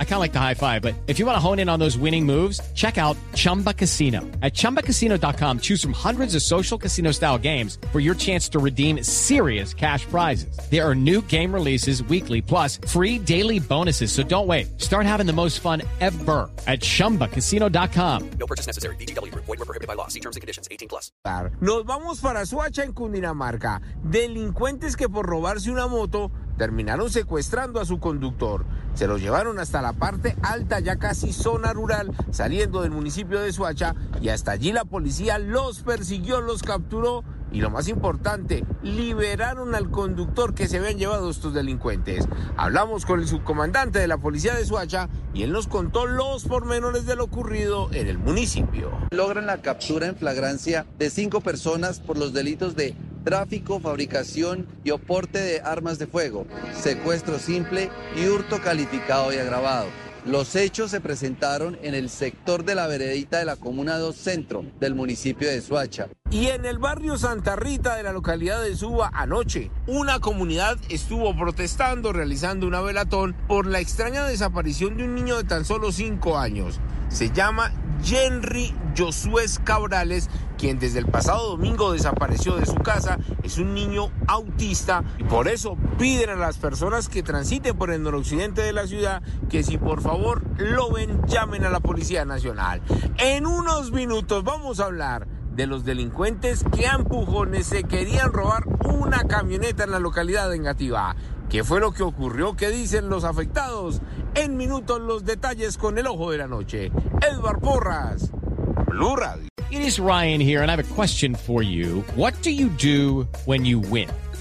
I kind of like the high five, but if you want to hone in on those winning moves, check out Chumba Casino. At ChumbaCasino.com, choose from hundreds of social casino style games for your chance to redeem serious cash prizes. There are new game releases weekly, plus free daily bonuses. So don't wait. Start having the most fun ever at ChumbaCasino.com. No purchase necessary. BGW. Void were prohibited by law. See terms and conditions. 18 plus. Nos vamos para Suacha en Cundinamarca. Delincuentes que por robarse una moto terminaron secuestrando a su conductor. Se lo llevaron hasta la parte alta, ya casi zona rural, saliendo del municipio de Suacha, y hasta allí la policía los persiguió, los capturó y lo más importante, liberaron al conductor que se habían llevado estos delincuentes. Hablamos con el subcomandante de la policía de Suacha y él nos contó los pormenores de lo ocurrido en el municipio. Logran la captura en flagrancia de cinco personas por los delitos de tráfico, fabricación y oporte de armas de fuego, secuestro simple y hurto calificado y agravado. Los hechos se presentaron en el sector de la veredita de la Comuna 2 Centro del municipio de Suacha. Y en el barrio Santa Rita de la localidad de Suba anoche, una comunidad estuvo protestando, realizando una velatón por la extraña desaparición de un niño de tan solo 5 años. Se llama Henry Josué Cabrales, quien desde el pasado domingo desapareció de su casa, es un niño autista y por eso piden a las personas que transiten por el noroccidente de la ciudad que si por favor lo ven llamen a la Policía Nacional. En unos minutos vamos a hablar de los delincuentes que a empujones se querían robar una camioneta en la localidad de Engativá. ¿Qué fue lo que ocurrió? ¿Qué dicen los afectados? En minutos los detalles con el ojo de la noche. Edward Porras, Blue Radio. It is Ryan here, and I have a question for you. What do you do when you win?